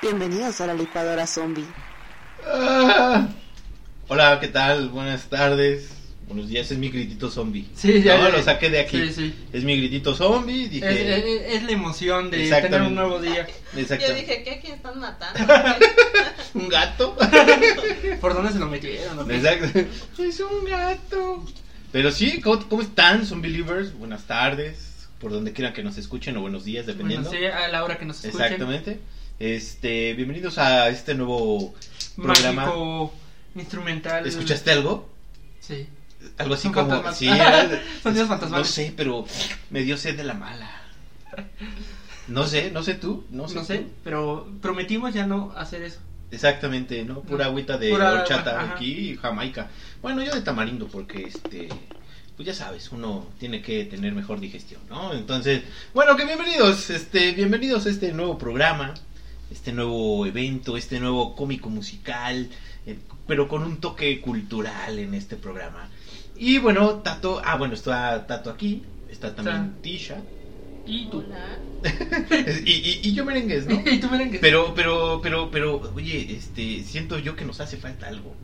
Bienvenidos a la licuadora zombie. Ah. Hola, ¿qué tal? Buenas tardes. Buenos días, es mi gritito zombie. Sí, ya, no, ya. lo saqué de aquí. Sí, sí. Es mi gritito zombie. Dije, Es, es- es la emoción de Exactamente. tener un nuevo día. exacto. Yo dije, ¿qué? ¿Quién están matando? ¿Un gato? ¿Por dónde se lo metieron? exacto. Es un gato. Pero sí, ¿cómo, cómo están, zombie believers? Buenas tardes. Por donde quieran que nos escuchen o buenos días, Bueno, dependiendo. sí, a la hora que nos escuchen. Exactamente. Este, bienvenidos a este nuevo programa. Mágico, instrumental. ¿Escuchaste algo? Sí. Algo así como. fantasmas. Sí, era- Sonidos No sé, pero me dio sed de la mala. No sé, no sé tú. No sé. No sé, tú. pero prometimos ya no hacer eso. Exactamente, ¿no? Pura agüita de Pura- horchata ajá. aquí y jamaica. Bueno, yo de tamarindo porque este. Pues ya sabes, uno tiene que tener mejor digestión, ¿no? Entonces, bueno, que bienvenidos, este, bienvenidos a este nuevo programa, este nuevo evento, este nuevo cómico musical, eh, pero con un toque cultural en este programa. Y bueno, Tato, ah, bueno, está Tato aquí, está también Tisha, Y tú. Y, y, y yo merengues, ¿no? y tú merengue. Pero, pero, pero, pero, oye, este, siento yo que nos hace falta algo.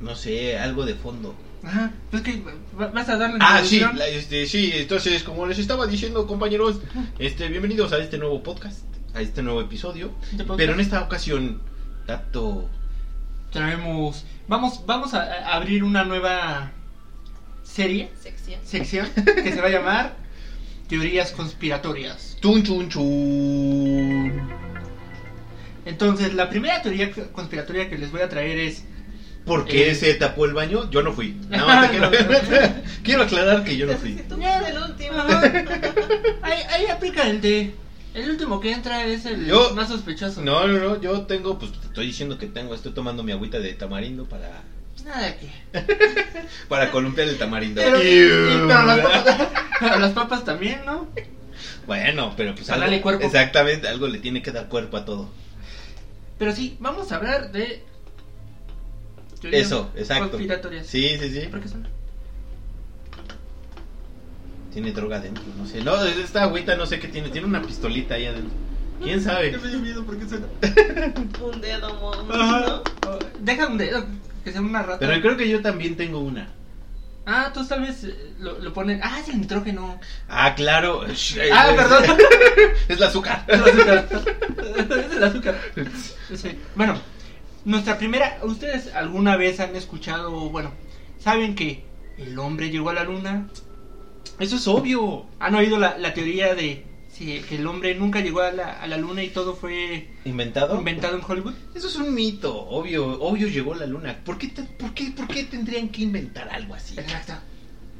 No sé, algo de fondo. Ajá. Pues que va- vas a darle Ah, sí, la- este, sí, entonces, como les estaba diciendo, compañeros, este, bienvenidos a este nuevo podcast, a este nuevo episodio. Pero en esta ocasión, Tato, Traemos. Vamos, vamos a, a abrir una nueva serie, Sección. sección, que se va a llamar Teorías Conspiratorias. chun chun chun. Entonces, la primera teoría conspiratoria que les voy a traer es. ¿Por qué Eh. se tapó el baño? Yo no fui. No, te quiero, quiero aclarar que yo no fui. Tú el último. Ahí, ahí aplica el de. El último que entra es el Yo- más sospechoso. No, no, no, yo tengo, pues te estoy diciendo que tengo, estoy tomando mi agüita de tamarindo para Nada que. para columpiar el tamarindo. Pero, las, papas, pero las papas también, ¿no? Bueno, pero pues algo, cuerpo. exactamente, algo le tiene que dar cuerpo a todo. Pero sí, vamos a hablar de. teorías Eso, exacto. Conspiratorias. Sí, sí, sí. ¿Por qué son? Tiene droga adentro, no sé. No, esta agüita no sé qué tiene, tiene una pistolita ahí adentro. ¿Quién sabe? me dio miedo porque suena. Un dedo. Deja un dedo, que sea una rata. Pero creo que yo también tengo una. Ah, tú tal vez eh, lo, lo ponen. Ah, es el nitrógeno. Ah, claro. Ah, perdón. Es el azúcar. Es el azúcar. Es el azúcar. Sí. Bueno, nuestra primera. ¿Ustedes alguna vez han escuchado, bueno, saben que el hombre llegó a la luna? Eso es obvio. ¿Han oído la, la teoría de sí, que el hombre nunca llegó a la, a la luna y todo fue ¿Inventado? inventado en Hollywood? Eso es un mito, obvio, obvio llegó la luna. ¿Por qué, te- por qué, por qué tendrían que inventar algo así? Exacto.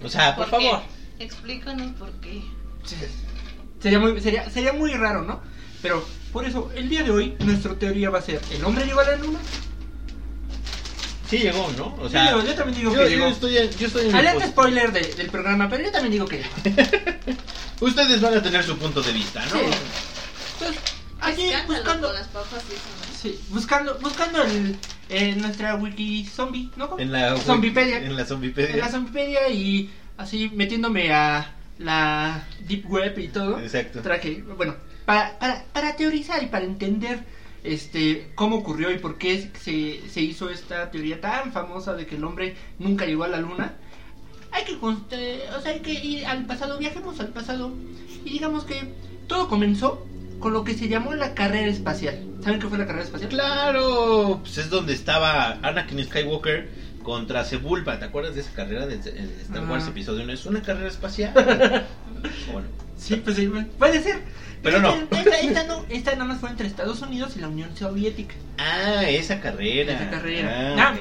O sea, por, ¿Por qué? favor. Explícanos por qué. Sí. Sería muy, sería, sería muy raro, ¿no? Pero por eso, el día de hoy, nuestra teoría va a ser: ¿el hombre llegó a la luna? Sí llegó, ¿no? O Yo sea, yo también digo yo, que yo llegó. estoy, en- yo estoy en Alerta spoiler de- del programa, pero yo también digo que llegó. Ustedes van a tener su punto de vista, ¿no? Sí. Entonces, aquí buscando, con las papas y eso, ¿no? sí, buscando, buscando el, en nuestra wiki zombie, ¿no? En la Zombipedia. En la Zombipedia. En la Zombipedia y así metiéndome a la deep web y todo. Exacto. Traje, bueno, para, para, para teorizar y para entender este cómo ocurrió y por qué se, se hizo esta teoría tan famosa de que el hombre nunca llegó a la luna. Hay que, o sea, hay que ir al pasado, viajemos al pasado y digamos que todo comenzó con lo que se llamó la carrera espacial. ¿Saben qué fue la carrera espacial? Claro, pues es donde estaba Anakin Skywalker contra Sebulba. ¿Te acuerdas de esa carrera de de Star Wars Ah. episodio 1? Es una carrera espacial. bueno, Sí, pues sí, puede ser. Pero no. Esta, esta no, esta nada más fue entre Estados Unidos y la Unión Soviética. ah, esa carrera. Esa carrera. Ah, Ah,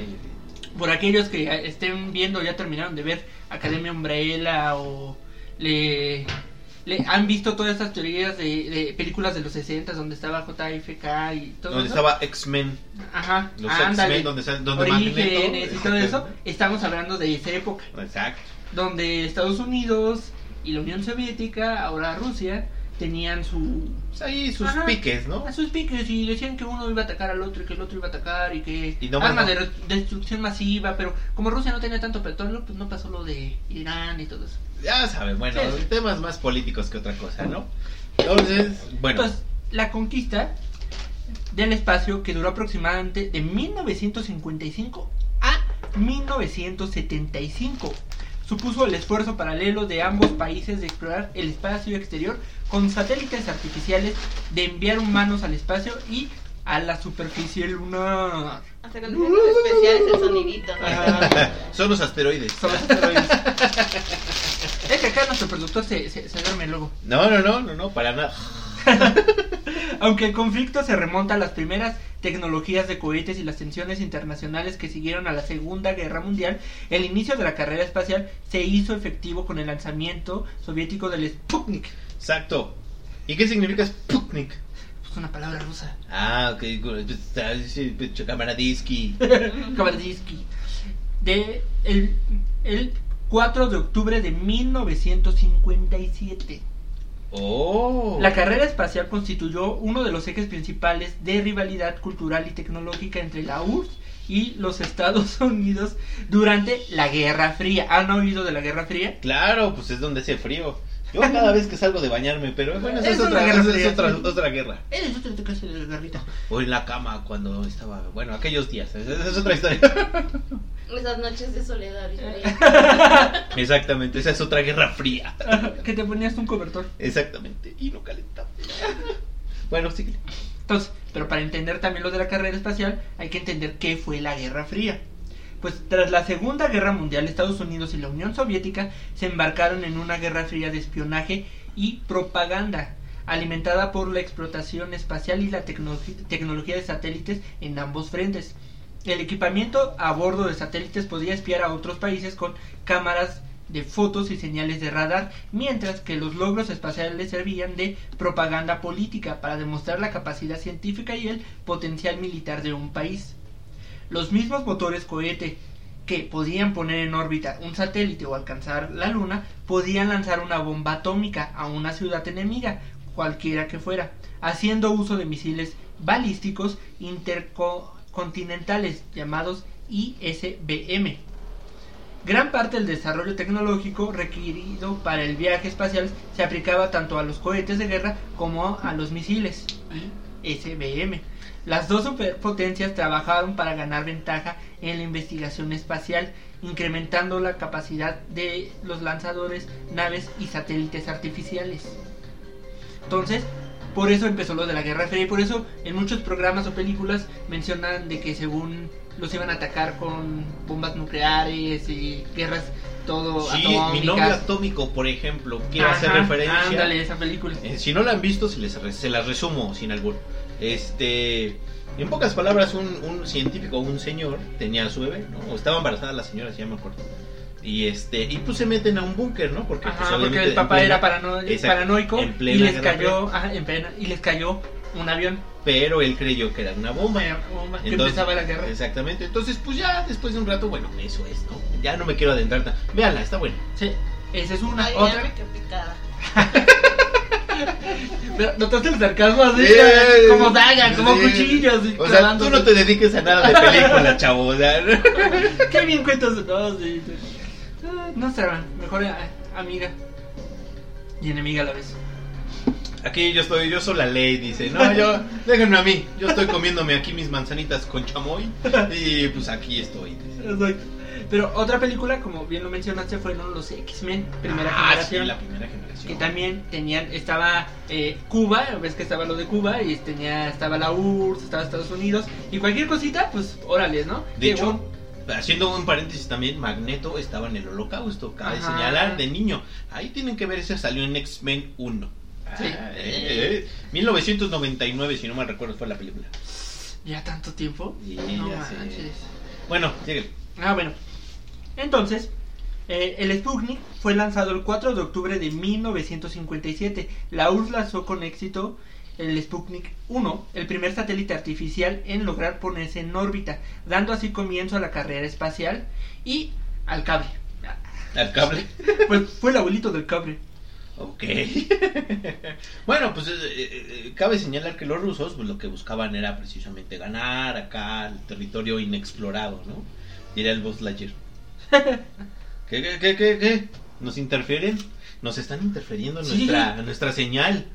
Por aquellos que eh, estén viendo, ya terminaron de ver Academia Umbrella o le, le han visto todas estas teorías de, de películas de los 60 donde estaba JFK y todo Donde eso. estaba X-Men. Ajá, Los. X-Men, donde, donde Orígenes y todo eso. Estamos hablando de esa época Exacto. donde Estados Unidos y la Unión Soviética, ahora Rusia, tenían su Pues ahí sus Ajá. piques, ¿no? a sus piques y decían que uno iba a atacar al otro y que el otro iba a atacar y que Y armas no. de destrucción masiva, pero como Rusia no tenía tanto petróleo, pues no pasó lo de Irán y todo eso. Ya saben, bueno, sí. temas más políticos que otra cosa, ¿no? Entonces, bueno, Entonces, la conquista del espacio que duró aproximadamente de 1955 a 1975 supuso el esfuerzo paralelo de ambos países de explorar el espacio exterior con satélites artificiales, de enviar humanos al espacio y a la superficie lunar. Hasta con efectos especiales el sonidito. son los asteroides. Son los asteroides. es que acá nuestro productor se, se, se duerme luego. No, no, no, no, no, para nada. Aunque el conflicto se remonta a las primeras tecnologías de cohetes y las tensiones internacionales que siguieron a la Segunda Guerra Mundial, el inicio de la carrera espacial se hizo efectivo con el lanzamiento soviético del Sputnik. Exacto. ¿Y qué significa Sputnik? Es una palabra rusa. Ah, ok, pues, pues, Kamaradinsky. Kabardisky. De el, el 4 de octubre de 1957. Oh. La carrera espacial constituyó uno de los ejes principales de rivalidad cultural y tecnológica entre la URSS y los Estados Unidos durante la Guerra Fría. ¿Han oído de la Guerra Fría? Claro, pues es donde hace frío. Yo cada vez que salgo de bañarme, pero bueno, esa es, Es otra, guerra es otra, otra guerra. Eres otro te casa de la garrita. O en la cama cuando estaba, bueno, aquellos días, esa es otra historia. Esas noches de soledad. Exactamente, esa es otra guerra fría. que te ponías un cobertor. Exactamente, y no calentaba. Bueno, sí. Entonces, pero para entender también lo de la carrera espacial, hay que entender qué fue la Guerra Fría. Pues tras la Segunda Guerra Mundial, Estados Unidos y la Unión Soviética se embarcaron en una guerra fría de espionaje y propaganda, alimentada por la explotación espacial y la tecno- tecnología de satélites en ambos frentes. El equipamiento a bordo de satélites podía espiar a otros países con cámaras de fotos y señales de radar, mientras que los logros espaciales servían de propaganda política para demostrar la capacidad científica y el potencial militar de un país. Los mismos motores cohete que podían poner en órbita un satélite o alcanzar la luna podían lanzar una bomba atómica a una ciudad enemiga, cualquiera que fuera, haciendo uso de misiles balísticos intercontinentales llamados ISBM. Gran parte del desarrollo tecnológico requerido para el viaje espacial se aplicaba tanto a los cohetes de guerra como a los misiles ISBM. Las dos superpotencias trabajaron para ganar ventaja en la investigación espacial, incrementando la capacidad de los lanzadores, naves y satélites artificiales. Entonces, por eso empezó lo de la Guerra Fría y por eso en muchos programas o películas mencionan de que según los iban a atacar con bombas nucleares y guerras todo Sí, mi novio atómico, por ejemplo, hacer Ajá, referencia. Ándale, esa película. Eh, si no la han visto, se, les, se las resumo sin albur. Este, en pocas palabras, un, un científico, un señor, tenía a su bebé, ¿no? O estaba embarazada la señora, si ya me acuerdo. Y este, y pues se meten a un búnker, ¿no? Porque, pues, Ajá, porque el papá plena- era parano- Exacto, paranoico en y les cayó, ajá, en plena- y les cayó un avión. Pero él creyó que era una bomba. que empezaba la guerra. Exactamente. Entonces, pues ya después de un rato, bueno, eso es, ¿no? Ya no me quiero adentrar tan. Véanla, está buena. Sí, esa es una. Ay, ya otra. me quedé picada. Pero notaste el sarcasmo así, Sí, como daga, como sí. cuchillos. y O sea, tú no te dediques a nada de película, chavo. O sea, Qué bien cuentas. No, sí, sí. Ah, Nuestra mejor eh, amiga y enemiga a la vez. Aquí yo estoy, yo soy la ley, dice. No, yo, déjenme a mí. Yo estoy comiéndome aquí mis manzanitas con chamoy. Y pues aquí estoy. dice. Exacto. Pero otra película, como bien lo mencionaste, fueron los X-Men, primera Ah, generación. sí, la primera generación. que también tenían estaba eh, Cuba ves que estaba lo de Cuba y tenía estaba la URSS estaba Estados Unidos y cualquier cosita pues órale no De Que hecho, un- haciendo un paréntesis también, Magneto estaba en el holocausto. Cabe Ajá. señalar de niño. Ahí tienen que ver, ese salió en X-Men 1. Sí. Ah, eh, eh, 1999, si no mal recuerdo, fue la película. ya tanto tiempo Sí, no ya sé. Bueno, sigue. ah bueno entonces eh, el Sputnik fue lanzado el 4 de octubre de 1957 la URSS lanzó con éxito el Sputnik 1, el primer satélite artificial en lograr ponerse en órbita, dando así comienzo a la carrera espacial y al cable. Al cable. Pues fue el abuelito del cable. Ok. bueno, pues eh, eh, cabe señalar que los rusos pues, lo que buscaban era precisamente ganar acá el territorio inexplorado, ¿no? Diría el Buzz Lightyear. ¿Qué, qué, qué, qué, qué? ¿Nos interfieren? Nos están interfiriendo en Sí. nuestra, en nuestra señal.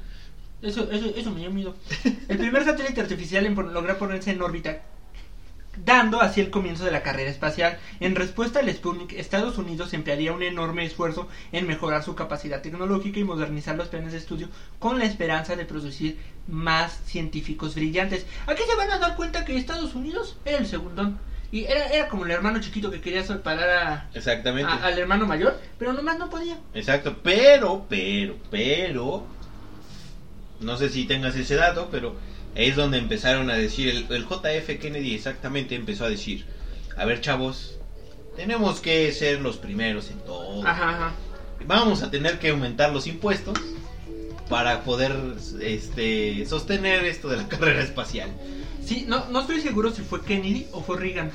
Eso, eso, eso me dio miedo. El primer satélite artificial en lograr ponerse en órbita, dando así el comienzo de la carrera espacial. En respuesta al Sputnik, Estados Unidos emplearía un enorme esfuerzo en mejorar su capacidad tecnológica y modernizar los planes de estudio con la esperanza de producir más científicos brillantes. Aquí se van a dar cuenta que Estados Unidos era el segundón. Y era, era como el hermano chiquito que quería separar a, Exactamente. a- al hermano mayor, pero nomás no podía. Exacto, pero, pero, pero, no sé si tengas ese dato, pero es donde empezaron a decir, el, el JF Kennedy exactamente empezó a decir, a ver chavos, tenemos que ser los primeros en todo. Ajá, ajá. Vamos a tener que aumentar los impuestos para poder este, sostener esto de la carrera espacial. Sí, no, no estoy seguro si fue Kennedy o fue Reagan.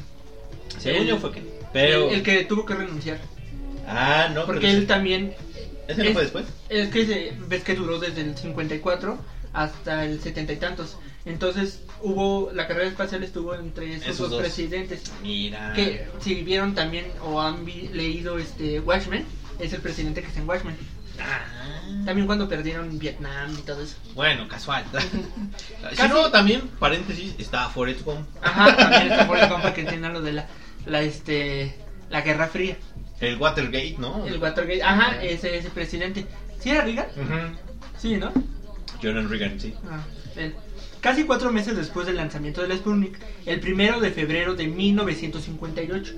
Según El- yo fue Kennedy. Pero, El, el que tuvo que renunciar. ah, no, Porque pero él también. Ese no fue después. Es que se- ves que duró desde el 54 hasta el 70 y tantos. Entonces hubo. La carrera espacial estuvo entre esos, Esos dos, dos. presidentes. Mira. Que si vieron también o han vi- leído este Watchmen, es el presidente que está en Watchmen. Ah. También cuando perdieron Vietnam y todo eso. Bueno, casual. si no, también, paréntesis, está Forrest Gump. Ajá, también está por el compa que entienda lo de la, la este la Guerra Fría. El Watergate, ¿no? El Watergate, ajá, ese presidente. ¿Sí era Reagan? Ujú. Sí, ¿no? Jonathan Reagan, sí. Ah, él. Casi cuatro meses después del lanzamiento del Sputnik, el primero de febrero de 1958,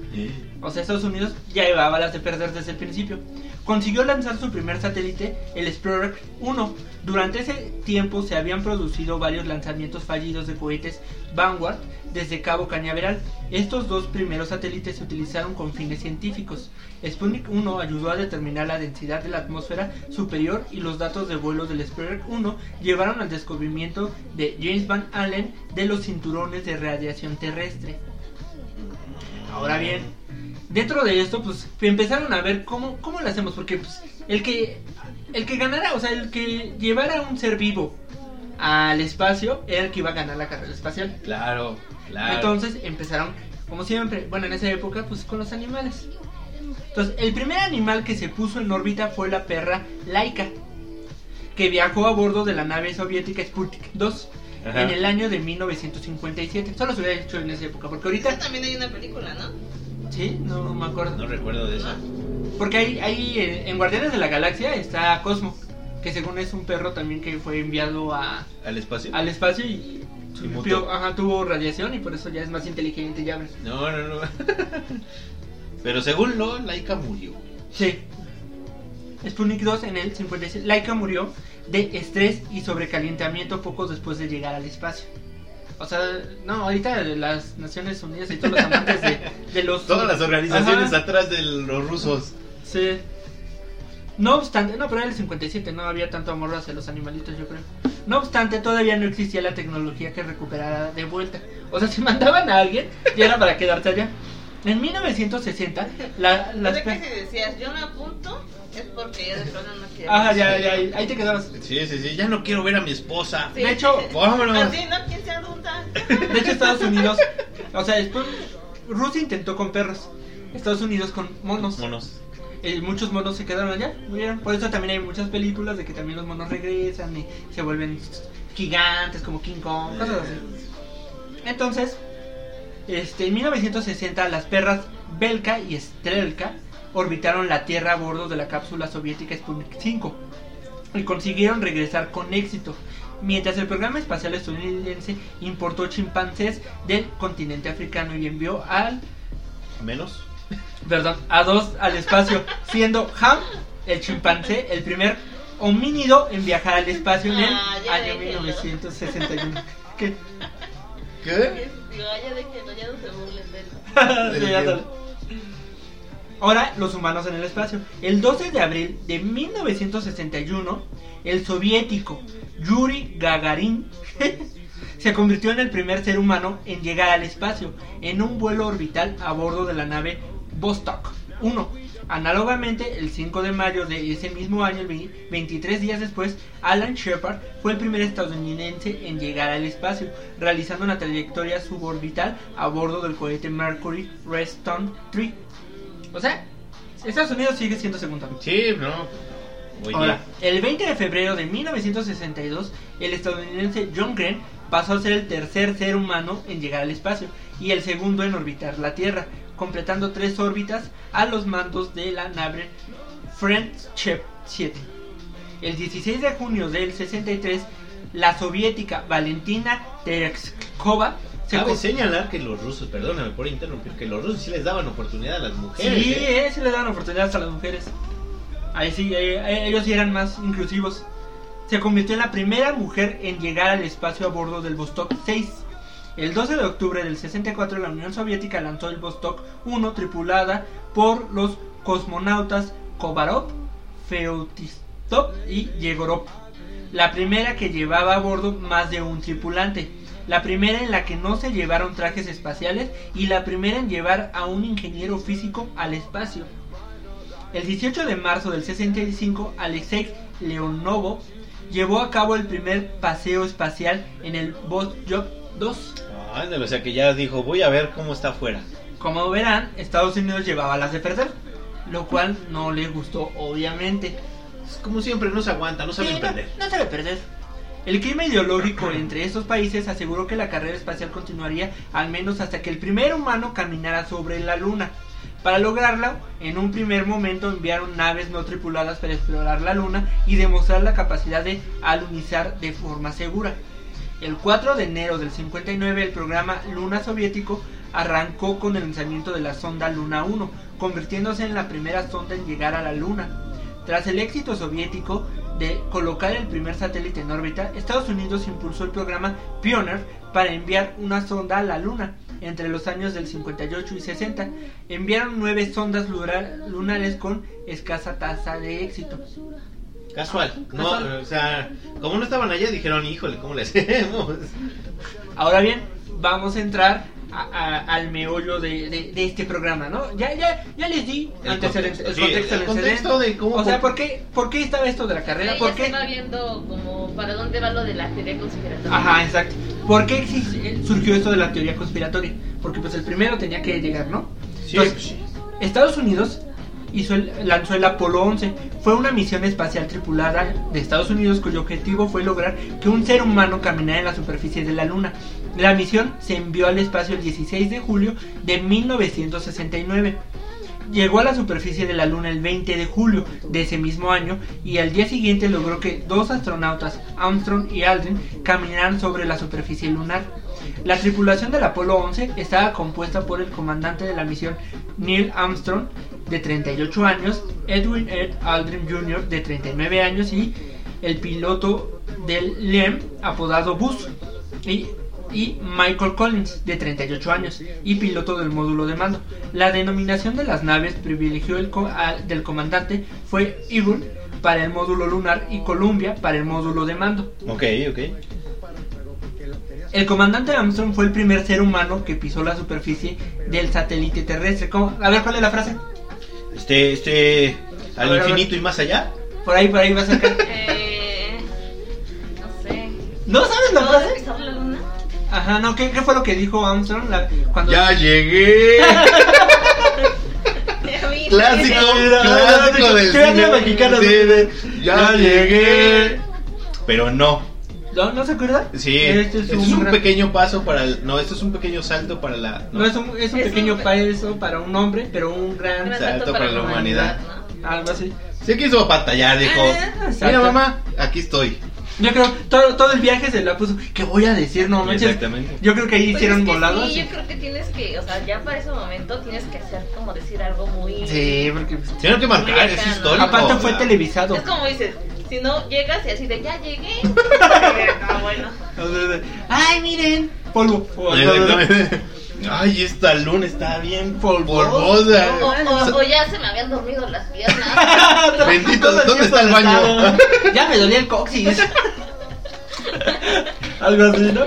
o sea, Estados Unidos ya llevaba las de perder desde el principio, consiguió lanzar su primer satélite, el Explorer 1. Durante ese tiempo se habían producido varios lanzamientos fallidos de cohetes Vanguard desde Cabo Cañaveral. Estos dos primeros satélites se utilizaron con fines científicos. Sputnik 1 ayudó a determinar la densidad de la atmósfera superior y los datos de vuelo del Explorer 1 llevaron al descubrimiento de James Van Allen de los cinturones de radiación terrestre. Ahora bien, dentro de esto, pues empezaron a ver cómo, cómo lo hacemos, porque pues, el que el que ganara, o sea, el que llevara un ser vivo al espacio era el que iba a ganar la carrera espacial. Claro, claro. Entonces empezaron, como siempre, bueno, en esa época, pues con los animales. Entonces, el primer animal que se puso en órbita fue la perra Laika, que viajó a bordo de la nave soviética Sputnik 2 Ajá. en el año de 1957. Solo se hubiera hecho en esa época, porque ahorita, Esa también hay una película, ¿no? sí, no, no me acuerdo. No recuerdo de esa. Porque ahí, ahí eh, en Guardianes de la Galaxia está Cosmo, que según es un perro también que fue enviado a, ¿Al espacio? al espacio y, vio- ajá, tuvo radiación y por eso ya es más inteligente ya ves. No, no, no. Pero según lo, Laika murió. Sí. Sputnik 2 en el 56. Laika murió de estrés y sobrecalentamiento poco después de llegar al espacio. O sea, no, ahorita las Naciones Unidas y todos los amantes de, de los... Todas las organizaciones Ajá, atrás de los rusos. Sí. No obstante, no, pero era el 57, no había tanto amor hacia los animalitos, yo creo. No obstante, todavía no existía la tecnología que recuperara de vuelta. O sea, si mandaban a alguien, ya era para quedarse allá. En 1960, la, las... Pe- si decías yo me apunto, es porque ya de plano no quiero. Ajá, ya, ya, ahí ahí te quedabas. Sí, sí, sí. Ya no quiero ver a mi esposa. Sí. De hecho, vámonos. Así, ¿no? ¿Quién se adulta? De hecho, Estados Unidos, o sea, después Rusia intentó con perros, Estados Unidos con monos. Monos. Eh, muchos monos se quedaron allá. Por eso también hay muchas películas de que también los monos regresan y se vuelven gigantes como King Kong, cosas así. Entonces, este, en 1960 las perras Belka y Strelka orbitaron la Tierra a bordo de la cápsula soviética Sputnik 5 y consiguieron regresar con éxito. Mientras el programa espacial estadounidense importó chimpancés del continente africano y envió al Menos. Perdón, a dos al espacio, siendo Ham, el chimpancé, el primer homínido en viajar al espacio en el Ah, ya año déjenlo. 1961. ¿Qué? ¿Qué? Digo, ay, ya déjenlo, ya no se burlen de él. Sí, ya sale. Ahora, los humanos en el espacio. El 12 de abril de 1961, el soviético Yuri Gagarin se convirtió en el primer ser humano en llegar al espacio en un vuelo orbital a bordo de la nave Vostok 1. Análogamente, el 5 de mayo de ese mismo año, el ve- 23 días después, Alan Shepard fue el primer estadounidense en llegar al espacio, realizando una trayectoria suborbital a bordo del cohete Mercury Redstone 3. O sea, Estados Unidos sigue siendo segundo. Sí, no. Muy Ahora, el 20 de febrero de 1962, el estadounidense John Glenn pasó a ser el tercer ser humano en llegar al espacio y el segundo en orbitar la Tierra, completando tres órbitas a los mandos de la nave Friendship 7. El 16 de junio del 63, la soviética Valentina Tereshkova se Cabe señalar que los rusos, perdóname por interrumpir, que los rusos sí les daban oportunidad a las mujeres. Sí, ¿eh? eh, sí le dan oportunidades a las mujeres. Ahí sí, eh, eh, ellos sí eran más inclusivos. Se convirtió en la primera mujer en llegar al espacio a bordo del Vostok 6. El 12 de octubre del 64 la Unión Soviética lanzó el Vostok 1 tripulada por los cosmonautas Komarov, Feutistov y Yegorov. La primera que llevaba a bordo más de un tripulante. La primera en la que no se llevaron trajes espaciales y la primera en llevar a un ingeniero físico al espacio. El 18 de marzo del 65, Alexei Leonovo llevó a cabo el primer paseo espacial en el Vostok 2. Ándale, o sea que ya dijo, voy a ver cómo está afuera. Como verán, Estados Unidos llevaba las de perder, lo cual no le gustó obviamente. Es como siempre, no se aguanta, no saben Sí, perder. No, no sabe perder. El clima ideológico entre estos países aseguró que la carrera espacial continuaría al menos hasta que el primer humano caminara sobre la Luna. Para lograrlo, en un primer momento enviaron naves no tripuladas para explorar la Luna y demostrar la capacidad de alunizar de forma segura. El 4 de enero del 59 el programa Luna soviético arrancó con el lanzamiento de la sonda Luna 1, convirtiéndose en la primera sonda en llegar a la Luna. Tras el éxito soviético de colocar el primer satélite en órbita, Estados Unidos impulsó el programa Pioneer para enviar una sonda a la Luna. Entre los años del 58 y 60, enviaron nueve sondas lunar- lunares con escasa tasa de éxito. Casual. No, Casual. o sea, como no estaban allá, dijeron, híjole, ¿cómo le hacemos? Ahora bien, vamos a entrar a- a- al meollo de, de- de este programa, ¿no? Ya, ya, ya les di El antecedentes, contexto, el sí, contexto, el el contexto de cómo- O sea, ¿por qué, ¿por qué estaba esto de la carrera? Ahí ¿Por qué? va viendo como para dónde va lo de la teoría conspiratoria. Ajá, exacto. ¿Por qué eh, surgió esto de la teoría conspiratoria? Porque pues el primero tenía que llegar, ¿no? Sí, Entonces, pues sí. Estados Unidos hizo el- lanzó el Apolo 11. Fue una misión espacial tripulada de Estados Unidos cuyo objetivo fue lograr que un ser humano caminara en la superficie de la Luna. La misión se envió al espacio el 16 de julio de 1969. Llegó a la superficie de la Luna el 20 de julio de ese mismo año y al día siguiente logró que dos astronautas, Armstrong y Aldrin, caminaran sobre la superficie lunar. La tripulación del Apolo 11 estaba compuesta por el comandante de la misión Neil Armstrong, de 38 años, Edwin Ed Aldrin Jr., de 39 años, y el piloto del LEM, apodado Buzz, y, y Michael Collins, de 38 años, y piloto del módulo de mando. La denominación de las naves privilegió el co- al- del comandante fue Eagle para el módulo lunar y Columbia para el módulo de mando. Ok, ok. El comandante Armstrong fue el primer ser humano que pisó la superficie del satélite terrestre. ¿Cómo? A ver, ¿cuál es la frase? Este, este, al ver, infinito y más allá. Por ahí, por ahí va a sacar. Eh, no sé. ¿No sabes la ¿No vas a frase? pisar la luna? Ajá, no, ¿qué, qué fue lo que dijo Armstrong la- cuando... Ya llegué. Clásico, clásico del cine. mexicana. Sí, de, ya llegué. Pero no. ¿No, ¿No se acuerda? Sí, Este esto es un gran- pequeño paso para el. No, esto es un pequeño salto para la. No, es un, es un Es pequeño un- paso para un hombre, pero un gran... Gran Salto para la humanidad. ¿no? Algo así. Se quiso batallar, dijo. Ah. Mira, mamá, aquí estoy. Yo creo todo, todo el viaje se la puso. ¿Qué voy a decir? No manches. Exactamente. Yo creo que ahí Pues hicieron es que volados. Sí, yo creo que tienes que, o sea, ya para ese momento tienes que hacer como decir algo muy. Sí, porque... pues, Tienen que marcar, es ¿no? histórico. Aparte fue ¿verdad? televisado. Es como dices, si no llegas y así de ya llegué. ah, bueno. Ay, miren. Polvo. Ay, esta luna está bien polvosa. O, o- o ya se me habían dormido las piernas. Bendito, ¿dónde está el baño? Ya me dolía el coxis. Algo así, ¿no?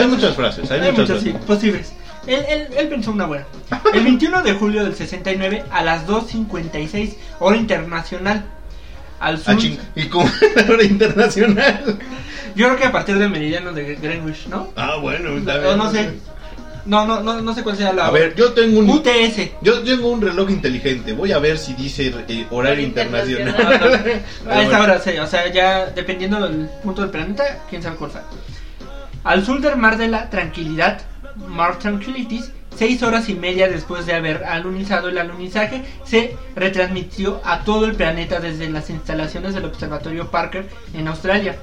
Hay muchas frases, hay, muchas sí, frases. posibles. Él, él, él pensó una buena. El 21 de julio del 69 a las 2.56 hora internacional. Al sur. Ah. Y como la hora internacional. Yo creo que a partir del meridiano de Greenwich, ¿no? Ah, bueno, está O no sé. No, no, no, no sé cuál sea la A ver, yo tengo un. UTS. Yo tengo un reloj inteligente. Voy a ver si dice eh, horario internacional. A esa hora, sí, o sea, ya dependiendo del punto del planeta, quién sabe cuál sea. Al sur del mar de la tranquilidad, Mar Tranquilities, seis horas y media después de haber alunizado el alunizaje, se retransmitió a todo el planeta desde las instalaciones del Observatorio Parker en Australia.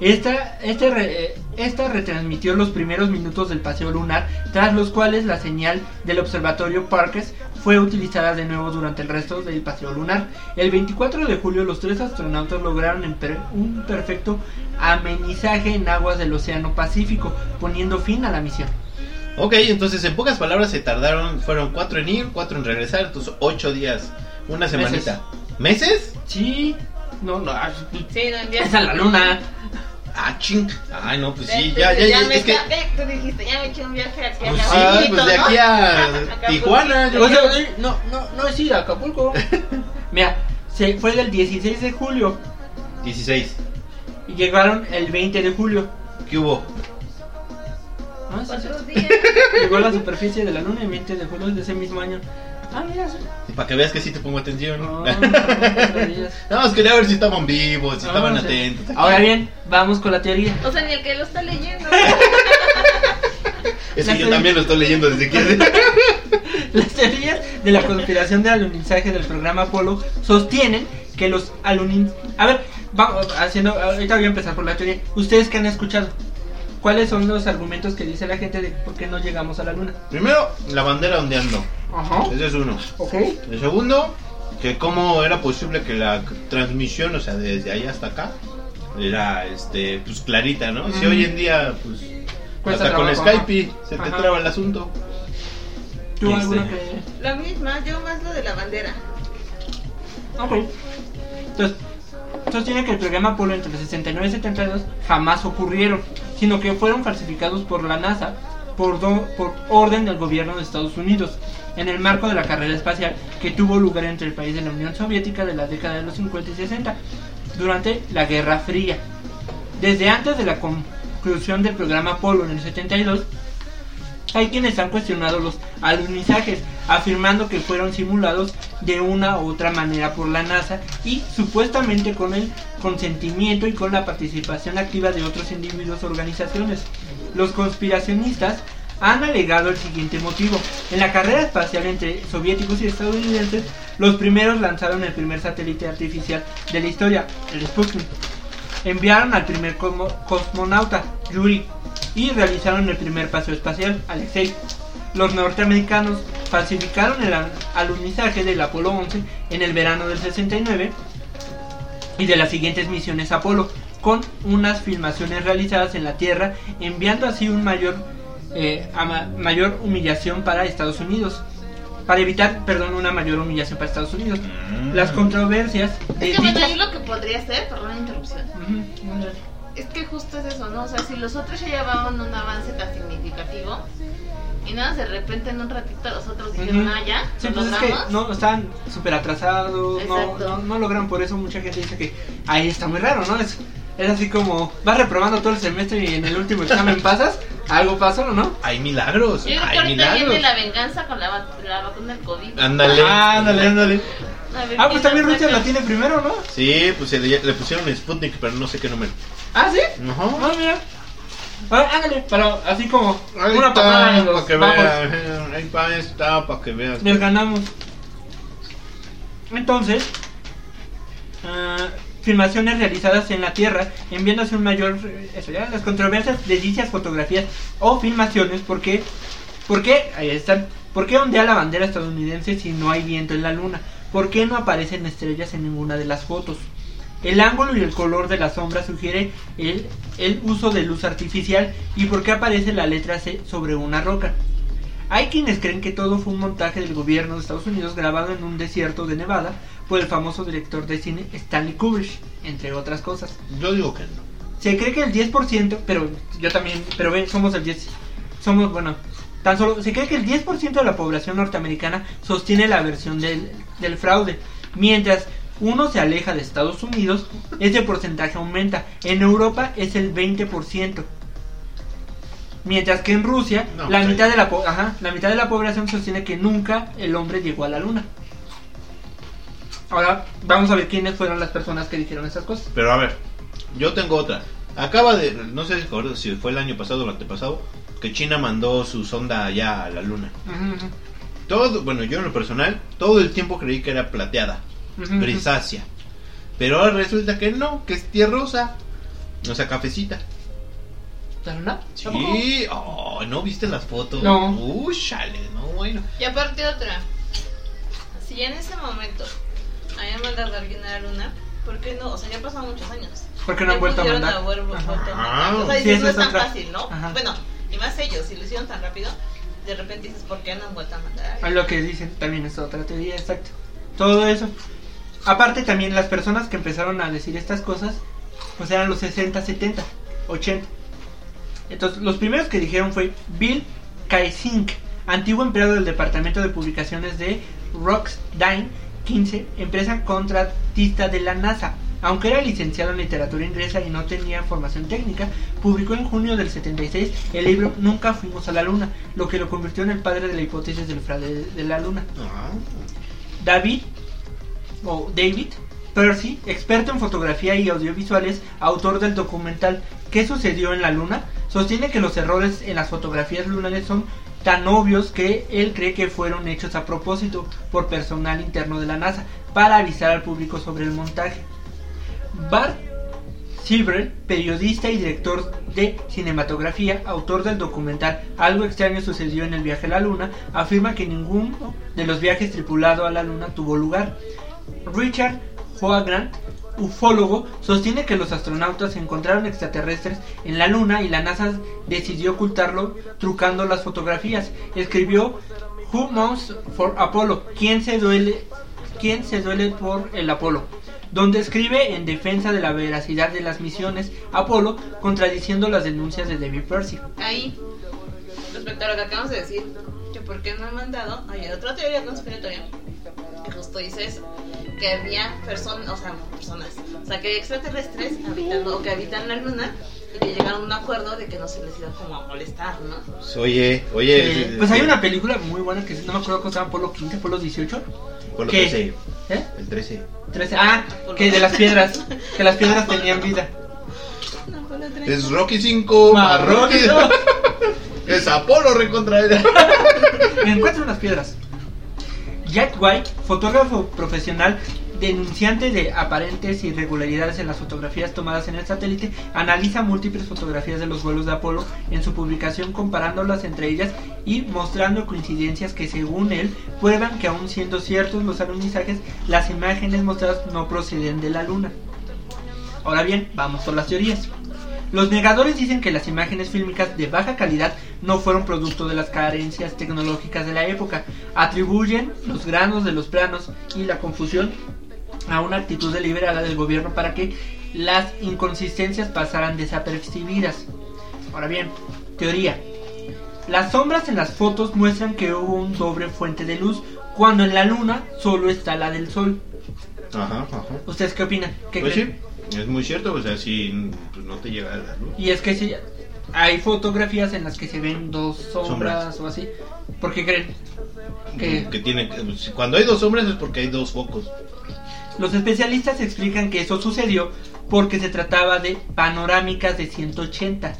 Esta, este eh, esta retransmitió los primeros minutos del paseo lunar, tras los cuales la señal del Observatorio Parker fue utilizada de nuevo durante el resto del paseo lunar. El 24 de julio los tres astronautas lograron un perfecto amenizaje en aguas del Océano Pacífico, poniendo fin a la misión. Ok, entonces en pocas palabras se tardaron, fueron cuatro en ir, cuatro en regresar, entonces ocho días, una semanita. ¿Meses? Sí, no, no, ah, Sí, no envías. es a la luna. Ah, ching. Ay, no, pues sí, ya, ve, ya, ya, me es que... tú dijiste, ya me eché un viaje aquí a Pues Acapulco, sí, pues de aquí a. Tijuana, yo O sea, eh, no, no, no es ir a Acapulco. Mira, se fue del 16 de julio 16. y llegaron el 20 de julio. ¿Qué hubo? Ah, sí, Cuatro sí. días. Llegó a la superficie de la luna el 20 de julio de ese mismo año. Ah, mira. sí. Y para que veas que sí te pongo atención. No, No, no, no, quería ver si estaban vivos, si No, estaban no sé. atentos. Ahora bien, vamos con la teoría. O sea, ni el que lo está leyendo. Es la que yo teoría- también lo estoy leyendo desde que... Las teorías de la conspiración del alunizaje del programa Apolo sostienen que los alunin... A ver, vamos haciendo... Ahorita voy a empezar por la teoría. ¿Ustedes qué han escuchado? ¿Cuáles son los argumentos que dice la gente de por qué no llegamos a la luna? Primero, la bandera ondeando. Ajá. Ese es uno. Ok. El segundo, que cómo era posible que la transmisión, o sea, desde ahí hasta acá, era este pues clarita, ¿no? Si hoy en día, pues Cuesta hasta con Skype se te Ajá. traba el asunto. ¿Tú Este. alguna que...? La misma, yo más lo de la bandera. Ok. Entonces, sostiene que el programa Apolo entre el 69 y 72 jamás ocurrieron, sino que fueron falsificados por la NASA por, do- por orden del gobierno de Estados Unidos, en el marco de la carrera espacial que tuvo lugar entre el país de la Unión Soviética de la década de los 50 y 60, durante la Guerra Fría. Desde antes de la conclusión del programa Apolo en el 72, hay quienes han cuestionado los alunizajes, afirmando que fueron simulados de una u otra manera por la NASA y supuestamente con el consentimiento y con la participación activa de otros individuos o organizaciones. Los conspiracionistas han alegado el siguiente motivo. En la carrera espacial entre soviéticos y estadounidenses, los primeros lanzaron el primer satélite artificial de la historia, el Sputnik enviaron al primer cosmo- cosmonauta, Yuri, y realizaron el primer paseo espacial, Alexei. Los norteamericanos falsificaron el al- alunizaje del Apolo 11 en el verano del 69 y de las siguientes misiones Apolo, con unas filmaciones realizadas en la Tierra, enviando así un mayor, eh, ama- mayor humillación para Estados Unidos. Para evitar, perdón, una mayor humillación para Estados Unidos. Mm. Las controversias de Es que bueno, dichas- ahí lo que podría ser, perdón la interrupción, Ujú, es que justo es eso, ¿no? O sea, si los otros ya llevaban un avance tan significativo y nada, de repente en un ratito los otros dijeron, Ujú. ah, ya, Sí, pues es que no, están súper atrasados, no, no, no logran, por eso mucha gente dice que ahí está muy raro, ¿no? Es, es así como vas reprobando todo el semestre y en el último examen pasas, algo pasó, ¿no? Hay milagros, Yo hay milagros. viene la venganza con la, la vacuna del COVID. Ándale. Ah, ándale, ándale. Ver Ah, pues también Rusia la tiene primero, ¿no? Sí, pues se le, le pusieron Sputnik, pero no sé qué número. Ah, ¿sí? Ajá. Ah, mira. Ah, ándale, pero así como Ahí una patada en los para que veas. Ahí pa- está, para que veas. Les ganamos. Entonces, ah, filmaciones realizadas en la Tierra, enviándose un mayor. Eso ya, las controversias de dichas fotografías o filmaciones, porque. ¿Por qué? Ahí están. ¿Por qué ondea la bandera estadounidense si no hay viento en la luna? ¿Por qué no aparecen estrellas en ninguna de las fotos? El ángulo y el color de la sombra sugiere el, el uso de luz artificial y por qué aparece la letra C sobre una roca. Hay quienes creen que todo fue un montaje del gobierno de Estados Unidos grabado en un desierto de Nevada por el famoso director de cine Stanley Kubrick, entre otras cosas. Yo digo que no. Se cree que el 10%, pero yo también, pero ven, somos el 10, somos, bueno, Tan solo se cree que el 10% de la población norteamericana sostiene la versión del, del fraude, mientras uno se aleja de Estados Unidos, ese porcentaje aumenta. En Europa es el 20%. Mientras que en Rusia, No, la, mitad de la, ajá, la mitad de la población sostiene que nunca el hombre llegó a la luna. Ahora vamos a ver quiénes fueron las personas que dijeron esas cosas. Pero a ver, yo tengo otra. Acaba de, no sé si fue el año pasado o el antepasado, que China mandó su sonda allá a la luna. Ujú, ujú. Todo, bueno, yo en lo personal, todo el tiempo creí que era plateada, Ujú, ujú. grisácea. Pero ahora resulta que no, que es tierrosa. O sea, cafecita. ¿La luna? Sí, oh, ¿no viste las fotos? No. Uy, chale, no, bueno. Y aparte otra, si ya en ese momento habían mandado a alguien a la luna, ¿por qué no? O sea, ya pasaron muchos años. Porque no han vuelto a mandar. a Ajá. mandar. O sea, Sí, no es es tan otra. fácil, ¿no? Ajá. Bueno, y más ellos, si lo hicieron tan rápido, de repente dices, ¿por qué no han vuelto a mandar a lo que dicen, también es otra teoría, exacto. Todo eso. Aparte también las personas que empezaron a decir estas cosas, pues eran los 60, 70, 80. Entonces, los primeros que dijeron fue Bill Kaysink, antiguo empleado del departamento de publicaciones de Rocketdyne 15, empresa contratista de la NASA. Aunque era licenciado en literatura inglesa y no tenía formación técnica, publicó en junio del 76 el libro Nunca fuimos a la luna, lo que lo convirtió en el padre de la hipótesis del fraude de- la luna. Ah, David o David Percy, experto en fotografía y audiovisuales, autor del documental ¿Qué sucedió en la luna? Sostiene que los errores en las fotografías lunares son tan obvios que él cree que fueron hechos a propósito por personal interno de la NASA para avisar al público sobre el montaje. Bart Silver, periodista y director de cinematografía, autor del documental Algo extraño sucedió en el viaje a la luna, afirma que ninguno de los viajes tripulados a la luna tuvo lugar. Richard Hoagland, ufólogo, sostiene que los astronautas encontraron extraterrestres en la luna y la NASA decidió ocultarlo trucando las fotografías. Escribió Who Mounts for Apollo? ¿Quién se duele, quién se duele por el Apolo? Donde escribe en defensa de la veracidad de las misiones Apolo, contradiciendo las denuncias de David Percy. Ahí, respecto a lo que acabamos de decir, que por qué no han mandado, hay otra teoría conspiratoria que justo dice eso, que había personas, o sea, personas, o sea, que hay extraterrestres habitando o que habitan la luna y que llegaron a un acuerdo de que no se les iba como a molestar, ¿no? Pues, Oye, oye. Eh, pues hay una película muy buena que no me acuerdo cómo se llama, Apolo 15, Apolo 18. Por lo ¿Qué? que sé, ¿Eh? el 13. 13. Ah, que de las piedras, que las piedras tenían vida. No, fue la treinta. Es Rocky 5 más Rocky. Marrón. es Apolo recontra él. Me encuentro unas piedras. Jack White, fotógrafo profesional, denunciante de aparentes irregularidades en las fotografías tomadas en el satélite, analiza múltiples fotografías de los vuelos de Apolo en su publicación comparándolas entre ellas y mostrando coincidencias que según él prueban que aun siendo ciertos los alunizajes, las imágenes mostradas no proceden de la luna. Ahora bien, vamos por las teorías. Los negadores dicen que las imágenes fílmicas de baja calidad no fueron producto de las carencias tecnológicas de la época. Atribuyen los granos de los planos y la confusión a una actitud deliberada del gobierno para que las inconsistencias pasaran desapercibidas. Ahora bien, teoría. Las sombras en las fotos muestran que hubo un doble fuente de luz, cuando en la luna solo está la del sol. Ajá, ajá. ¿Ustedes qué opinan? ¿Qué Pues creen? sí, es muy cierto, o sea, si pues, no te llega la luz. Y es que sí, hay fotografías en las que se ven dos sombras, Sombras. o así. ¿Por qué creen? Que Que tiene, pues, cuando hay dos sombras es porque hay dos focos. Los especialistas explican que eso sucedió porque se trataba de panorámicas de 180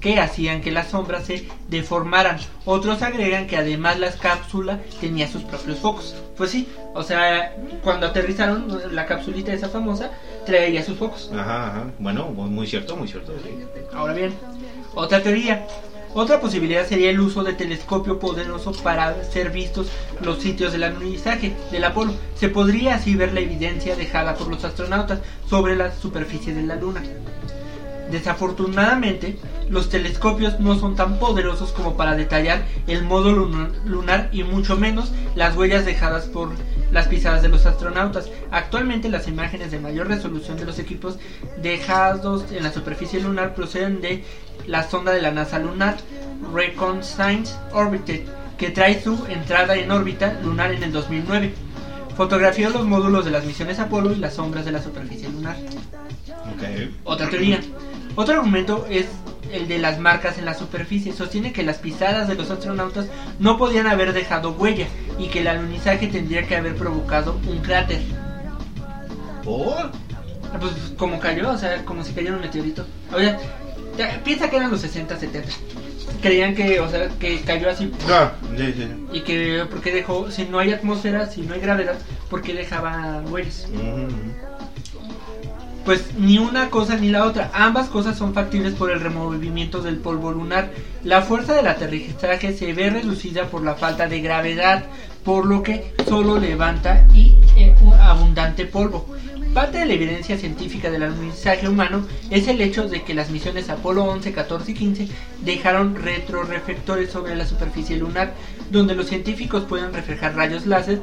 que hacían que las sombras se deformaran. Otros agregan que además la cápsula tenía sus propios focos. Pues sí, o sea, cuando aterrizaron la capsulita esa famosa traía sus focos. Ajá, ajá. Bueno, muy cierto, muy cierto. sí. Ahora bien, otra teoría. Otra posibilidad sería el uso de telescopio poderoso para ser vistos los sitios del alunizaje del Apolo. Se podría así ver la evidencia dejada por los astronautas sobre la superficie de la Luna. Desafortunadamente, los telescopios no son tan poderosos como para detallar el modo luna- lunar y mucho menos las huellas dejadas por las pisadas de los astronautas. Actualmente las imágenes de mayor resolución de los equipos dejados en la superficie lunar proceden de la sonda de la NASA lunar Reconnaissance Orbiter, que trae su entrada en órbita lunar en el 2009. Fotografió los módulos de las misiones Apolo y las sombras de la superficie lunar. Ok. Otra teoría. Otro argumento es el de las marcas en la superficie. Sostiene que las pisadas de los astronautas no podían haber dejado huella y que el alunizaje tendría que haber provocado un cráter. ¿Por? Pues como cayó, o sea, como si cayera un meteorito. O sea, piensa que eran los 60, 70. Creían que, o sea, que cayó así Ah, sí, sí. y que porque dejó, si no hay atmósfera, si no hay gravedad, porque dejaba huellas. Ujú. Pues ni una cosa ni la otra. Ambas cosas son factibles por el removimiento del polvo lunar. La fuerza del aterrizaje se ve reducida por la falta de gravedad, por lo que solo levanta y eh, un abundante polvo. Parte de la evidencia científica del alunizaje humano es el hecho de que las misiones Apolo 11, 14 y 15 dejaron retroreflectores sobre la superficie lunar, donde los científicos pueden reflejar rayos láser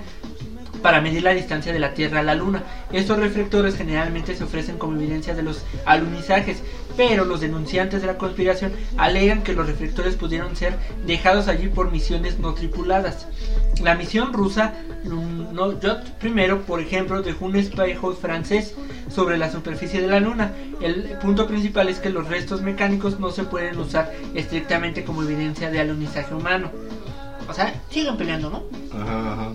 para medir la distancia de la Tierra a la Luna. Estos reflectores generalmente se ofrecen como evidencia de los alunizajes, pero los denunciantes de la conspiración alegan que los reflectores pudieron ser dejados allí por misiones no tripuladas. La misión rusa Nojot primero, por ejemplo, dejó un espejo francés sobre la superficie de la Luna. El punto principal es que los restos mecánicos no se pueden usar estrictamente como evidencia de alunizaje humano. O sea, siguen peleando, ¿no? Ajá, ajá.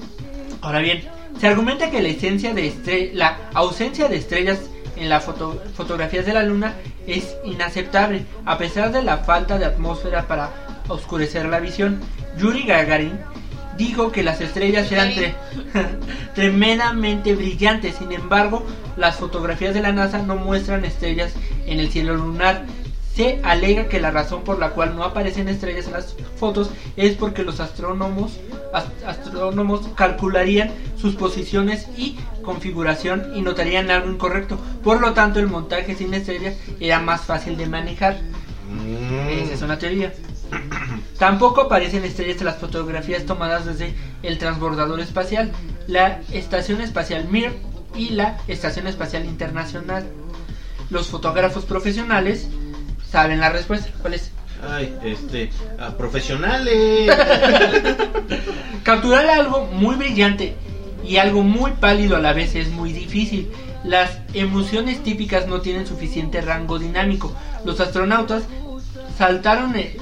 Ahora bien, se argumenta que la, esencia de la ausencia de estrellas en las foto- fotografías de la Luna es inaceptable, a pesar de la falta de atmósfera para oscurecer la visión. Yuri Gagarin dijo que las estrellas eran tre- tremendamente brillantes, sin embargo, las fotografías de la NASA no muestran estrellas en el cielo lunar. Se alega que la razón por la cual no aparecen estrellas en las fotos es porque los astrónomos, ast- astrónomos calcularían sus posiciones y configuración y notarían algo incorrecto. Por lo tanto, el montaje sin estrellas era más fácil de manejar. Mm. Esa es una teoría. Tampoco aparecen estrellas en las fotografías tomadas desde el transbordador espacial, la Estación Espacial Mir y la Estación Espacial Internacional. Los fotógrafos profesionales saben la respuesta. ¿Cuál es? Ay, este, ah, profesionales. Capturar algo muy brillante y algo muy pálido a la vez es muy difícil. Las emociones típicas no tienen suficiente rango dinámico. Los astronautas saltaron eh,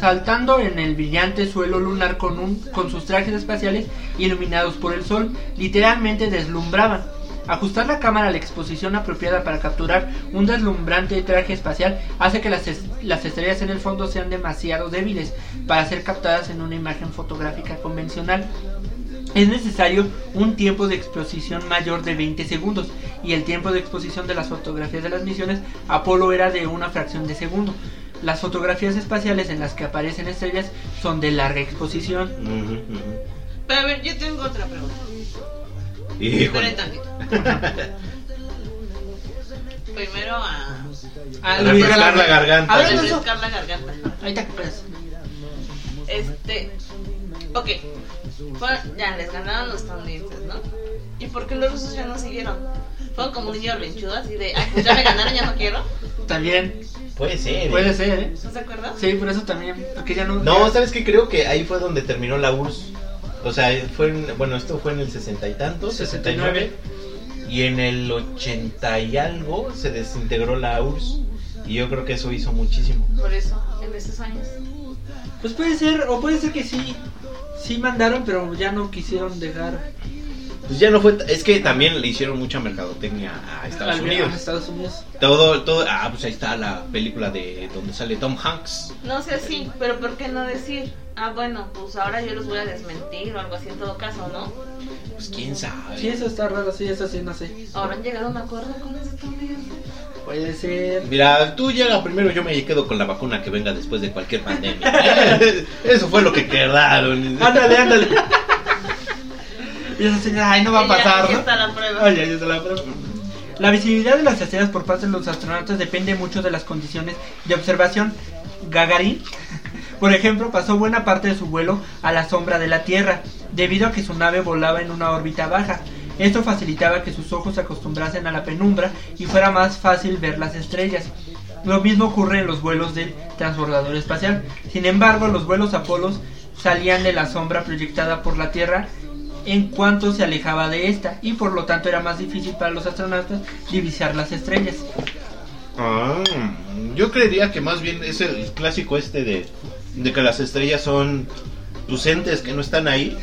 saltando en el brillante suelo lunar con, sus trajes espaciales iluminados por el sol, literalmente deslumbraban. Ajustar la cámara a la exposición apropiada para capturar un deslumbrante traje espacial hace que las, las estrellas en el fondo sean demasiado débiles para ser captadas en una imagen fotográfica convencional. Es necesario un tiempo de exposición mayor de 20 segundos y el tiempo de exposición de las fotografías de las misiones Apolo era de una fracción de segundo. Las fotografías espaciales en las que aparecen estrellas son de larga exposición. Ujú, ujú. Pero a ver, yo tengo otra pregunta. Híjole. Esperen tantito. Primero a. Ah, Refrescar la garganta. A refrescar la garganta. Ahorita que. Este. Ok. Fueron- ya les ganaron los estadounidenses, ¿no? ¿Y por qué los rusos ya no siguieron? Fueron como un niño berrinchudo, así de. Ay, pues ya me ganaron, ya no quiero. También Puede ser. ¿eh? puede ser, ¿eh? ¿No se acuerdan? Sí, por eso también, porque ya no. No, ya- ¿sabes qué? Creo que ahí fue donde terminó la URSS. O sea, fue en- bueno, esto fue en el 60 y tantos, 69. Y en el 80 y algo se desintegró la URSS. Y yo creo que eso hizo muchísimo. Por eso, en esos años. Pues puede ser, o puede ser que sí, sí mandaron, pero ya no quisieron dejar Pues ya no fue. Es que también le hicieron mucha mercadotecnia a Estados al- Unidos. a Estados Unidos. Todo, todo. Ah, pues ahí está la película de donde sale Tom Hanks. No sé sí, pero ¿por qué no decir? Ah, bueno, pues ahora yo los voy a desmentir o algo así en todo caso, ¿no? Pues quién sabe. Sí, eso está raro, sí, eso sí, no sé. Ahora han llegado a un acuerdo con los estadounidenses. Puede ser. Mira, tú llega primero, yo me quedo con la vacuna que venga después de cualquier pandemia. Eso fue lo que quedaron. Ándale, ándale. Y esa señora, ay, no va a pasar, ¿no? está la prueba. Ay, ya, ya está la prueba. La visibilidad de las estrellas por parte de los astronautas depende mucho de las condiciones de observación. Gagarin, por ejemplo, pasó buena parte de su vuelo a la sombra de la Tierra, debido a que su nave volaba en una órbita baja. Esto facilitaba que sus ojos se acostumbrasen a la penumbra y fuera más fácil ver las estrellas. Lo mismo ocurre en los vuelos del transbordador espacial. Sin embargo, los vuelos Apolo salían de la sombra proyectada por la Tierra en cuanto se alejaba de esta y por lo tanto era más difícil para los astronautas divisar las estrellas. Ah, yo creería que más bien es el clásico este de, de que las estrellas son tus entes que no están ahí,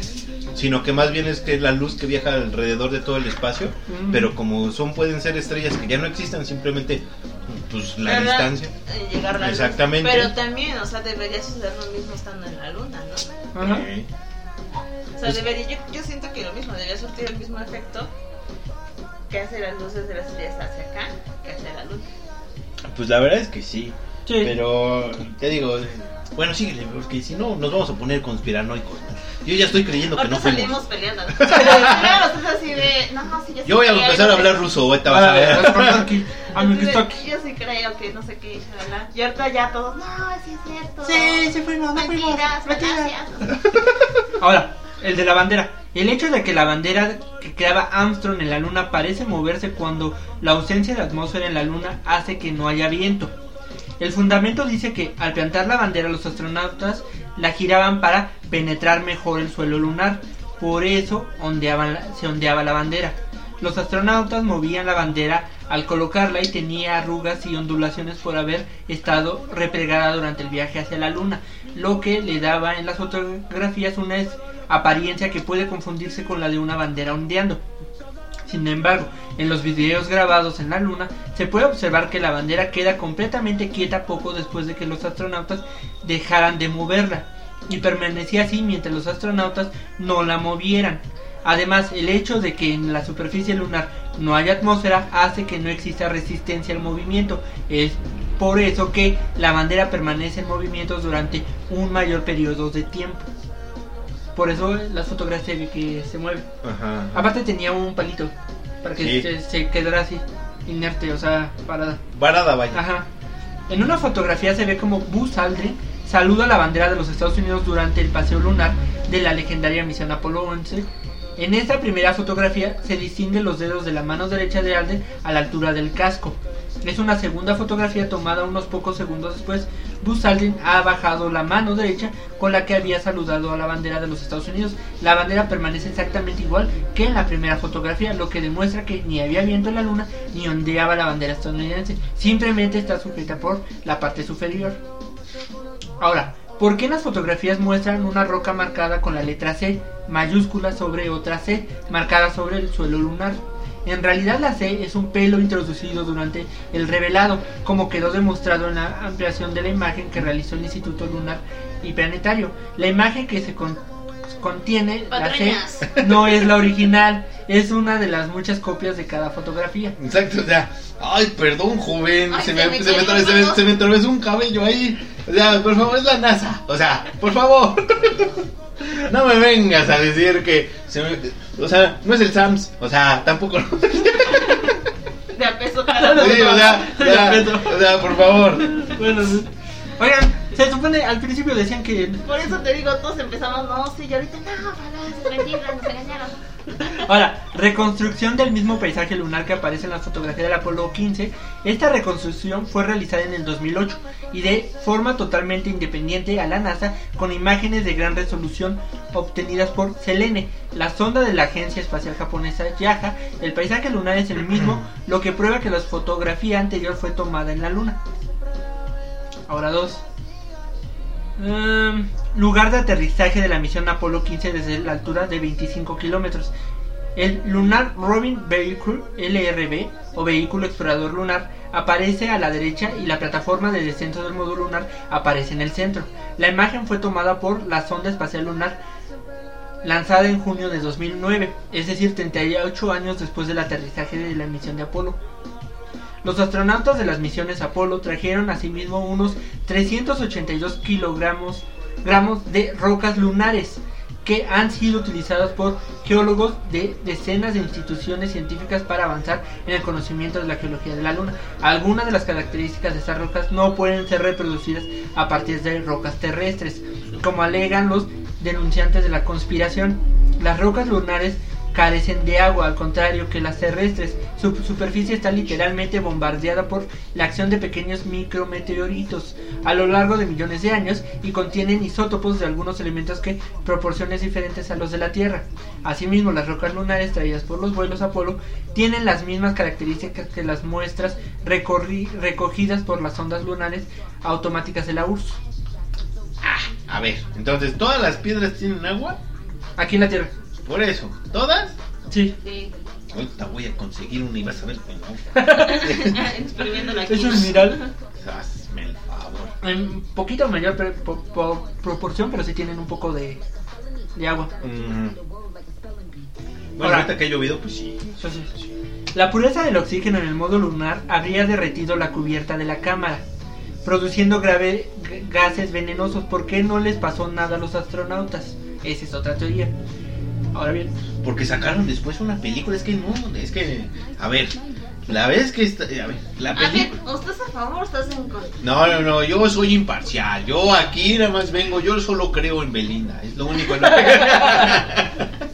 sino que más bien es que es la luz que viaja alrededor de todo el espacio, Mm. pero como son pueden ser estrellas que ya no existan, simplemente pues la ¿Verdad? distancia. Eh, llegar a la luz. Exactamente. Pero también, o sea, debería suceder lo mismo estando en la luna, ¿no? Ajá. Eh, O sea, Pues- debería, yo, yo siento que lo mismo, debería surtir el mismo efecto que hace las luces de las estrellas hacia acá, que hace la luna. Pues la verdad es que sí, Sí. pero te digo, bueno, síguele, porque si no nos vamos a poner conspiranoicos. Yo ya estoy creyendo que no fuimos. salimos peleando. Claro, es así de. No, no, sí, yo Yo voy a empezar a hablar ruso, ahorita vas a Ah, ver. Yo sí creo que no sé qué, shalala. Y ahorita ya todos. No, sí es cierto. Sí, sí fuimos, no fuimos. Mentiras. Ahora, el de la bandera. El hecho de que la bandera que creaba Armstrong en la luna parece moverse cuando la ausencia de atmósfera en la luna hace que no haya viento. El fundamento dice que al plantar la bandera los astronautas la giraban para penetrar mejor el suelo lunar. Por eso ondeaban se ondeaba la bandera. Los astronautas movían la bandera al colocarla y tenía arrugas y ondulaciones por haber estado replegada durante el viaje hacia la luna, lo que le daba en las fotografías una apariencia que puede confundirse con la de una bandera ondeando. Sin embargo, en los videos grabados en la luna se puede observar que la bandera queda completamente quieta poco después de que los astronautas dejaran de moverla y permanecía así mientras los astronautas no la movieran. Además, el hecho de que en la superficie lunar no haya atmósfera hace que no exista resistencia al movimiento. Es por eso que la bandera permanece en movimientos durante un mayor periodo de tiempo. Por eso las fotografías ve que se mueve. Ajá. Aparte tenía un palito para que Sí. se, se quedara así, inerte, o sea, parada. Varada, vaya. Ajá. En una fotografía se ve como Buzz Aldrin saluda la bandera de los Estados Unidos durante el paseo lunar de la legendaria misión Apolo 11. En esta primera fotografía se distinguen los dedos de la mano derecha de Aldrin a la altura del casco. Es una segunda fotografía tomada unos pocos segundos después. Buzz Aldrin ha bajado la mano derecha con la que había saludado a la bandera de los Estados Unidos. La bandera permanece exactamente igual que en la primera fotografía, lo que demuestra que ni había viento en la luna ni ondeaba la bandera estadounidense. Simplemente está sujeta por la parte superior. Ahora, ¿por qué las fotografías muestran una roca marcada con la letra C mayúscula sobre otra C marcada sobre el suelo lunar? En realidad la C es un pelo introducido durante el revelado, como quedó demostrado en la ampliación de la imagen que realizó el Instituto Lunar y Planetario. La imagen que se con- contiene la C no es la original, es una de las muchas copias de cada fotografía. Exacto, o sea, ay, perdón, joven, Ay, se, se me, me se, me, se se un cabello ahí. O sea, por favor, es la NASA. O sea, por favor. No me vengas a decir que. se me- o sea, no es el SAMS. O sea, tampoco. De a peso cada uno. Sí, o sea, o sea, o sea, por favor. Bueno, oigan, se supone al principio decían que Por eso te digo, todos empezamos, no, sí, y ahorita, no, ojalá, mentira, nos engañaron. Ahora, reconstrucción del mismo paisaje lunar que aparece en la fotografía del Apolo 15. Esta reconstrucción fue realizada en el 2008 y de forma totalmente independiente a la NASA con imágenes de gran resolución obtenidas por Selene, la sonda de la agencia espacial japonesa JAXA. El paisaje lunar es el mismo, lo que prueba que la fotografía anterior fue tomada en la Luna. Ahora dos. Em, lugar de aterrizaje de la misión Apolo 15 desde la altura de 25 kilómetros. El Lunar Roving Vehicle LRV o Vehículo Explorador Lunar aparece a la derecha y la plataforma de descenso del módulo lunar aparece en el centro. La imagen fue tomada por la sonda espacial lunar lanzada en junio de 2009, es decir, 38 años después del aterrizaje de la misión de Apolo. Los astronautas de las misiones Apolo trajeron asimismo unos 382 kilogramos gramos de rocas lunares que han sido utilizadas por geólogos de decenas de instituciones científicas para avanzar en el conocimiento de la geología de la Luna. Algunas de las características de estas rocas no pueden ser reproducidas a partir de rocas terrestres, como alegan los denunciantes de la conspiración. Las rocas lunares carecen de agua, al contrario que las terrestres. Su superficie está literalmente bombardeada por la acción de pequeños micrometeoritos a lo largo de millones de años y contienen isótopos de algunos elementos que proporciones diferentes a los de la Tierra. Asimismo, las rocas lunares traídas por los vuelos Apolo tienen las mismas características que las muestras recogidas por las ondas lunares automáticas de la URSS. A ver, entonces, ¿todas las piedras tienen agua? Aquí en la Tierra. Por eso, ¿todas? Sí. Sí. Ahorita voy a conseguir una y vas a ver aquí. Es un mineral. Hazme el favor. En poquito mayor pre- po- po- proporción, pero sí tienen un poco de, de agua. Mm. Bueno, Ahora- ahorita que ha llovido, pues sí. Eso sí. La pureza del oxígeno en el modo lunar habría derretido la cubierta de la cámara, produciendo grave g- gases venenosos. ¿Por qué no les pasó nada a los astronautas? Esa es otra teoría. Ahora bien, Porque sacaron después una película, es que no, es que, a ver, la vez que está, a ver, la A ver, película... ¿estás a favor o estás en contra? No, no, no, yo soy imparcial, yo aquí nada más vengo, yo solo creo en Belinda, es lo único en lo que...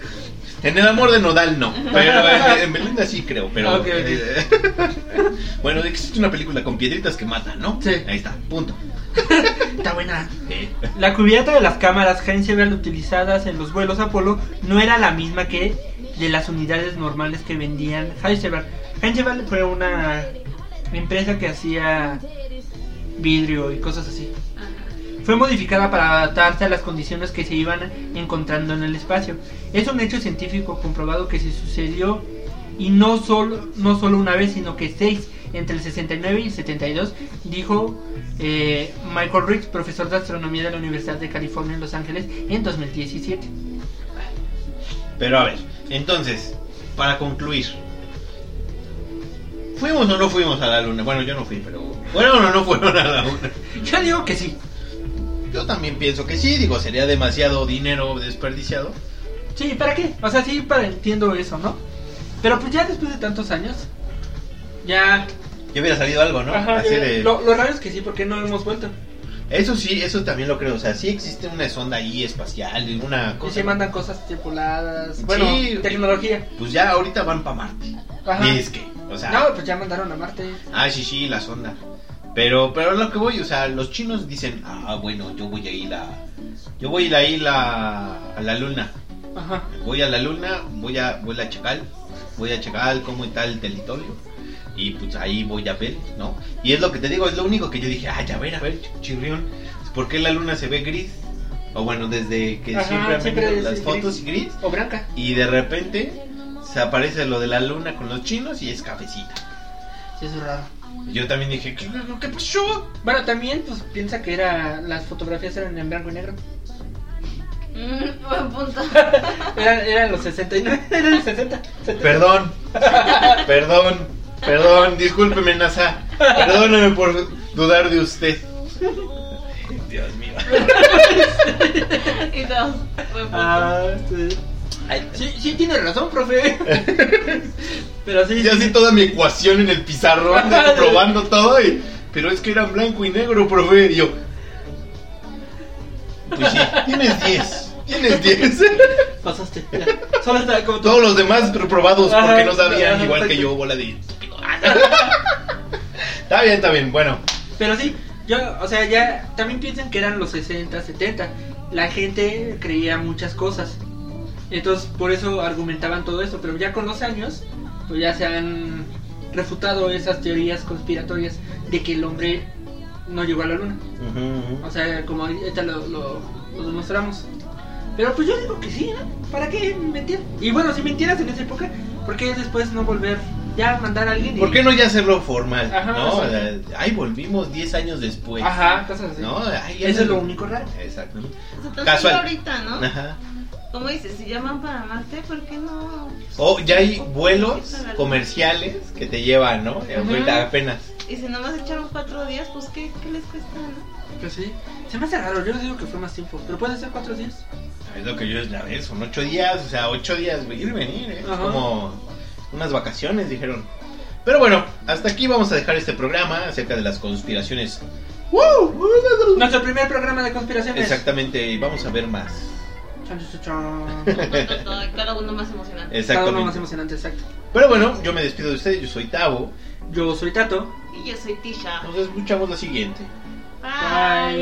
En el amor de Nodal no, pero en, en Belinda sí creo, pero... Eh, bueno, existe una película con piedritas que matan, ¿no? Sí. Ahí está, punto. está. La cubierta de las cámaras Heinzberg utilizadas en los vuelos Apolo no era la misma que de las unidades normales que vendían Heisenberg. Heisenberg fue una empresa que hacía vidrio y cosas así. Fue modificada para adaptarse a las condiciones que se iban encontrando en el espacio. Es un hecho científico comprobado que se sucedió y no solo, no solo una vez, sino que seis, entre el 69 y el 72, dijo eh, Michael Riggs, profesor de astronomía de la Universidad de California en Los Ángeles, en 2017. Pero a ver, entonces, para concluir, ¿fuimos o no fuimos a la luna? Bueno, yo no fui, pero ¿fueron o no fueron a la luna? Yo digo que sí. Yo también pienso que sí, digo, sería demasiado dinero desperdiciado. Sí, ¿para qué? O sea, sí, para entiendo eso, ¿no? Pero pues ya después de tantos años, ya... Ya hubiera salido algo, ¿no? Ajá, Así ya- de- lo, lo raro es que sí, porque no hemos vuelto. Eso sí, eso también lo creo. O sea, sí existe una sonda ahí espacial, una Y cosa. se mandan cosas tripuladas. Bueno, Sí. tecnología. Pues ya ahorita van para Marte. Ajá. Y es que, o sea. No, pues ya mandaron a Marte. Ah, sí, sí, la sonda. Pero, pero lo que voy, o sea, los chinos dicen, ah, bueno, yo voy a ir a, yo voy a ir a ir a, a la luna. Ajá. Voy a la luna, voy a, voy a checar, voy a checar cómo está el territorio. Y pues ahí voy a ver, ¿no? Y es lo que te digo, es lo único que yo dije, ay, a ver, a ver, chirrión, ¿por qué la luna se ve gris? O bueno, desde que Ajá, siempre han siempre venido es las gris. fotos gris. O Branca. Y de repente se aparece lo de la luna con los chinos y es cafecita. Sí, eso es raro. Yo también dije, ¿qué, qué pasó? Bueno, también, pues piensa que era las fotografías eran en blanco y negro. Mm, buen punto. Eran, eran los 69, eran los 60. 70. Perdón, perdón, perdón, discúlpeme, NASA. Perdóneme por dudar de usted. Dios mío. y dos. Buen punto. Ah, sí. Ay, sí, sí, tiene razón, profe. Pero sí. Y así sí. toda mi ecuación en el pizarrón, de- probando todo. Y, pero es que era blanco y negro, profe. Y yo, pues sí, tienes 10. Tienes 10. Pasaste. ya. Solo estaba como tú. Todos los demás reprobados porque no sabían, igual que yo, bola de. Está bien, está bien. Bueno, Pero sí, yo, o sea, ya también piensan que eran los 60, 70. La gente creía muchas cosas. Entonces, por eso argumentaban todo esto. Pero ya con los años, pues ya se han refutado esas teorías conspiratorias de que el hombre no llegó a la luna. O sea, como ahorita lo, lo, lo demostramos. Pero pues yo digo que sí, ¿no? ¿Para qué mentir? Y bueno, si mintieras en esa época, ¿por qué después no volver? Ya mandar a alguien y... ¿por qué no ya hacerlo formal? Ajá, ¿no? sí. Eh, Ay, volvimos 10 años después. Ajá, cosas así. ¿No? Eso es lo único raro. Exacto. Se está Casual. ahorita, ¿no? Ajá. Como dices, si llaman para Marte, ¿por qué no? O ya hay vuelos comerciales que te llevan, ¿no? Ahorita apenas. Y si nomás echaron cuatro días, pues ¿qué, qué les cuesta, no? Pues sí. Se me hace raro, yo les digo que fue más tiempo. Pero puede ser cuatro días. Es lo que yo a ver, son 8 días, o sea, 8 días ir y venir, ¿eh? Es Ajá. como unas vacaciones, dijeron. Pero bueno, hasta aquí vamos a dejar este programa acerca de las conspiraciones. Nuestro primer programa de conspiraciones. Exactamente, y vamos a ver más. Chan, chan, chan. Cada uno más emocionante. Cada uno más emocionante, exacto. Pero bueno, yo me despido de ustedes. Yo soy Tavo. Yo soy Tato. Y yo soy Tisha. Nos escuchamos la siguiente. Bye.